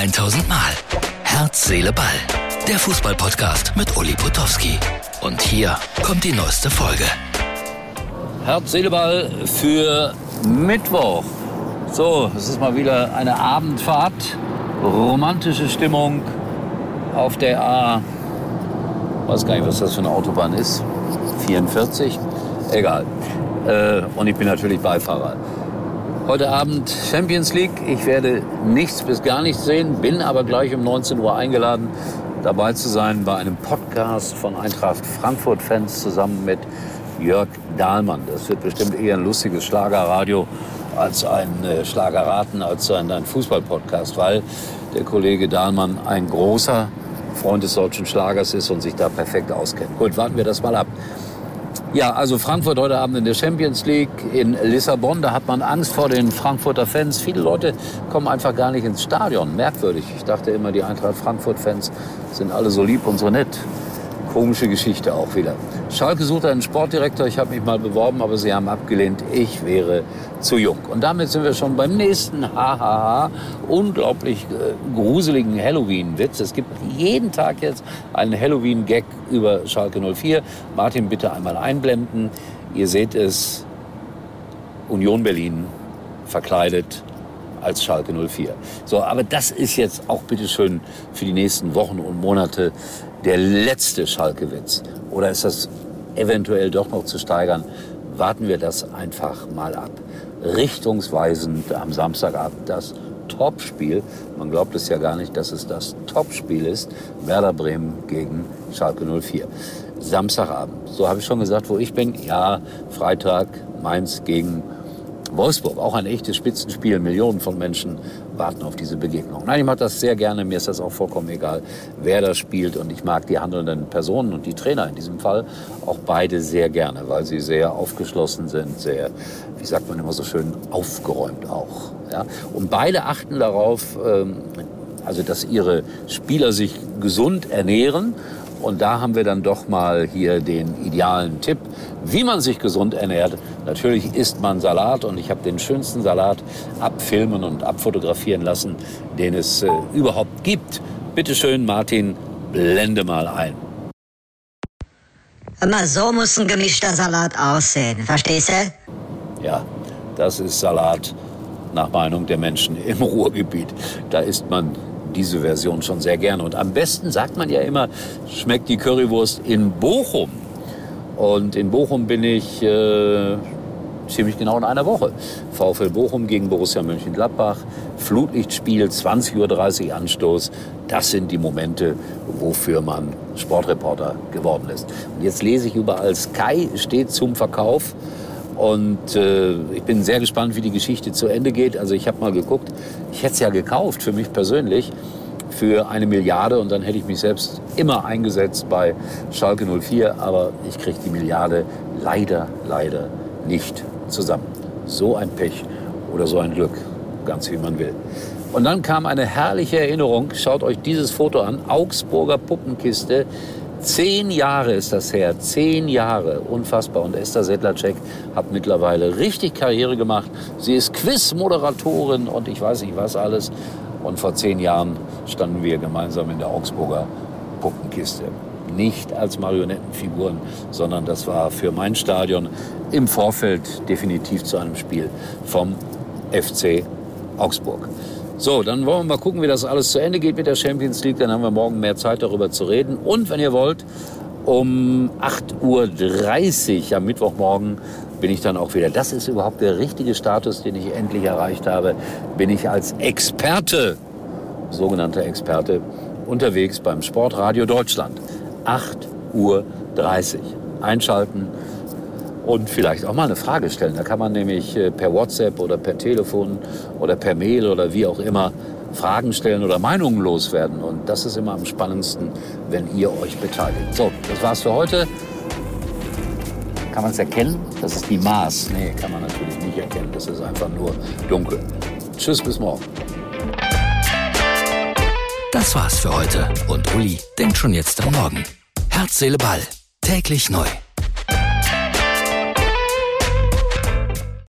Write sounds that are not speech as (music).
1000 Mal. Herz, Seele, Ball. Der Fußballpodcast mit Uli Potowski. Und hier kommt die neueste Folge. Herz, Seele, Ball für Mittwoch. So, es ist mal wieder eine Abendfahrt. Romantische Stimmung auf der A. Weiß gar nicht, was das für eine Autobahn ist. 44. Egal. Äh, und ich bin natürlich Beifahrer. Heute Abend Champions League. Ich werde nichts bis gar nichts sehen, bin aber gleich um 19 Uhr eingeladen, dabei zu sein bei einem Podcast von Eintracht Frankfurt-Fans zusammen mit Jörg Dahlmann. Das wird bestimmt eher ein lustiges Schlagerradio als ein äh, Schlagerraten, als ein, ein Fußballpodcast, weil der Kollege Dahlmann ein großer Freund des deutschen Schlagers ist und sich da perfekt auskennt. Gut, warten wir das mal ab. Ja, also Frankfurt heute Abend in der Champions League in Lissabon. Da hat man Angst vor den Frankfurter Fans. Viele Leute kommen einfach gar nicht ins Stadion. Merkwürdig. Ich dachte immer, die Eintracht Frankfurt-Fans sind alle so lieb und so nett. Komische Geschichte auch wieder. Schalke sucht einen Sportdirektor. Ich habe mich mal beworben, aber sie haben abgelehnt. Ich wäre zu jung. Und damit sind wir schon beim nächsten Hahaha. Unglaublich äh, gruseligen Halloween-Witz. Es gibt jeden Tag jetzt einen Halloween-Gag über Schalke 04. Martin, bitte einmal einblenden. Ihr seht es. Union Berlin verkleidet als Schalke 04. So, aber das ist jetzt auch bitteschön für die nächsten Wochen und Monate der letzte Schalke-Witz? Oder ist das eventuell doch noch zu steigern? Warten wir das einfach mal ab. Richtungsweisend am Samstagabend das Topspiel. Man glaubt es ja gar nicht, dass es das Topspiel ist. Werder Bremen gegen Schalke 04. Samstagabend. So habe ich schon gesagt, wo ich bin. Ja, Freitag Mainz gegen Wolfsburg, auch ein echtes Spitzenspiel. Millionen von Menschen warten auf diese Begegnung. Nein, ich mache das sehr gerne. Mir ist das auch vollkommen egal, wer das spielt. Und ich mag die handelnden Personen und die Trainer in diesem Fall auch beide sehr gerne, weil sie sehr aufgeschlossen sind, sehr, wie sagt man immer so schön, aufgeräumt auch. Ja? Und beide achten darauf, ähm, also dass ihre Spieler sich gesund ernähren und da haben wir dann doch mal hier den idealen Tipp, wie man sich gesund ernährt. Natürlich isst man Salat und ich habe den schönsten Salat abfilmen und abfotografieren lassen, den es äh, überhaupt gibt. Bitte schön, Martin, blende mal ein. Immer so muss ein gemischter Salat aussehen, verstehst du? Ja, das ist Salat nach Meinung der Menschen im (laughs) Ruhrgebiet. Da isst man diese Version schon sehr gerne. Und am besten sagt man ja immer, schmeckt die Currywurst in Bochum. Und in Bochum bin ich äh, ziemlich genau in einer Woche. VfL Bochum gegen Borussia Mönchengladbach, Flutlichtspiel, 20.30 Uhr Anstoß. Das sind die Momente, wofür man Sportreporter geworden ist. Und jetzt lese ich überall, Sky steht zum Verkauf. Und äh, ich bin sehr gespannt, wie die Geschichte zu Ende geht. Also ich habe mal geguckt, ich hätte es ja gekauft für mich persönlich für eine Milliarde und dann hätte ich mich selbst immer eingesetzt bei Schalke 04, aber ich kriege die Milliarde leider, leider nicht zusammen. So ein Pech oder so ein Glück, ganz wie man will. Und dann kam eine herrliche Erinnerung, schaut euch dieses Foto an, Augsburger Puppenkiste Zehn Jahre ist das her, zehn Jahre, unfassbar. Und Esther Sedlacek hat mittlerweile richtig Karriere gemacht. Sie ist Quiz-Moderatorin und ich weiß nicht was alles. Und vor zehn Jahren standen wir gemeinsam in der Augsburger Puppenkiste. Nicht als Marionettenfiguren, sondern das war für mein Stadion im Vorfeld definitiv zu einem Spiel vom FC Augsburg. So, dann wollen wir mal gucken, wie das alles zu Ende geht mit der Champions League. Dann haben wir morgen mehr Zeit darüber zu reden. Und wenn ihr wollt, um 8.30 Uhr am Mittwochmorgen bin ich dann auch wieder. Das ist überhaupt der richtige Status, den ich endlich erreicht habe. Bin ich als Experte, sogenannter Experte, unterwegs beim Sportradio Deutschland. 8.30 Uhr. Einschalten und vielleicht auch mal eine Frage stellen. Da kann man nämlich äh, per WhatsApp oder per Telefon oder per Mail oder wie auch immer Fragen stellen oder Meinungen loswerden. Und das ist immer am spannendsten, wenn ihr euch beteiligt. So, das war's für heute. Kann man es erkennen? Das ist die Maß. Nee, kann man natürlich nicht erkennen. Das ist einfach nur dunkel. Tschüss, bis morgen. Das war's für heute. Und Uli denkt schon jetzt am Morgen. Herz, Seele, Ball. Täglich neu.